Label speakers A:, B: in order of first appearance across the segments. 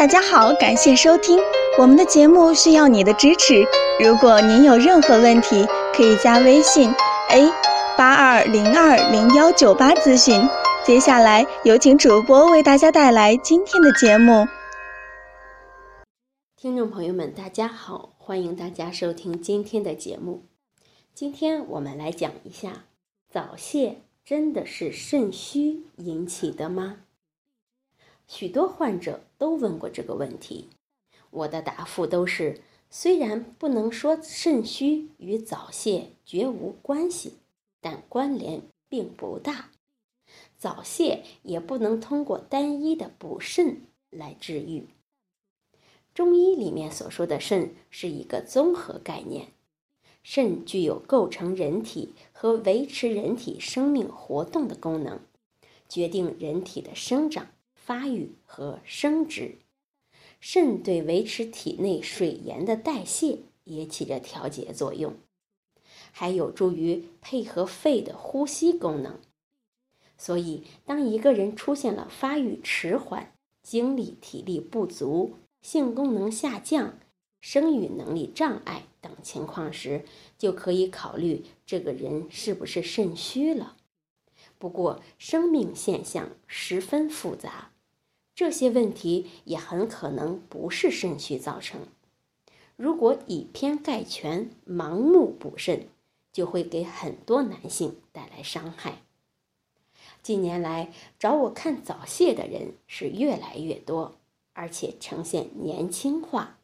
A: 大家好，感谢收听我们的节目，需要你的支持。如果您有任何问题，可以加微信 a 八二零二零幺九八咨询。接下来有请主播为大家带来今天的节目。
B: 听众朋友们，大家好，欢迎大家收听今天的节目。今天我们来讲一下，早泄真的是肾虚引起的吗？许多患者都问过这个问题，我的答复都是：虽然不能说肾虚与早泄绝无关系，但关联并不大。早泄也不能通过单一的补肾来治愈。中医里面所说的肾是一个综合概念，肾具有构成人体和维持人体生命活动的功能，决定人体的生长。发育和生殖，肾对维持体内水盐的代谢也起着调节作用，还有助于配合肺的呼吸功能。所以，当一个人出现了发育迟缓、精力体力不足、性功能下降、生育能力障碍等情况时，就可以考虑这个人是不是肾虚了。不过，生命现象十分复杂。这些问题也很可能不是肾虚造成。如果以偏概全、盲目补肾，就会给很多男性带来伤害。近年来找我看早泄的人是越来越多，而且呈现年轻化。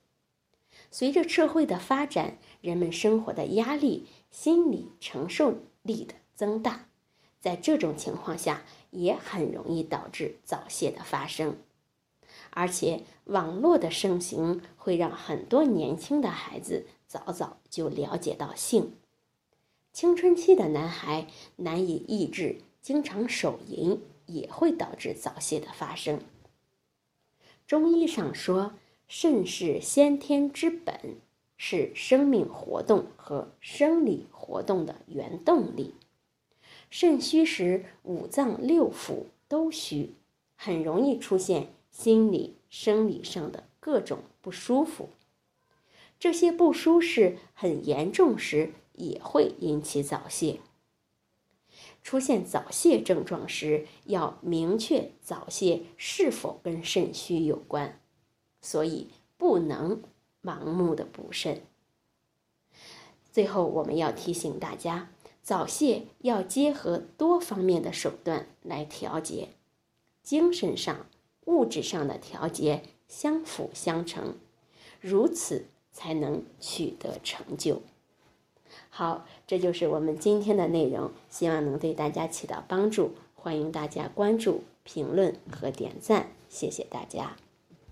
B: 随着社会的发展，人们生活的压力、心理承受力的增大，在这种情况下，也很容易导致早泄的发生。而且网络的盛行会让很多年轻的孩子早早就了解到性。青春期的男孩难以抑制，经常手淫也会导致早泄的发生。中医上说，肾是先天之本，是生命活动和生理活动的原动力。肾虚时，五脏六腑都虚，很容易出现。心理、生理上的各种不舒服，这些不舒适很严重时，也会引起早泄。出现早泄症状时，要明确早泄是否跟肾虚有关，所以不能盲目的补肾。最后，我们要提醒大家，早泄要结合多方面的手段来调节，精神上。物质上的调节相辅相成，如此才能取得成就。好，这就是我们今天的内容，希望能对大家起到帮助。欢迎大家关注、评论和点赞，谢谢大家。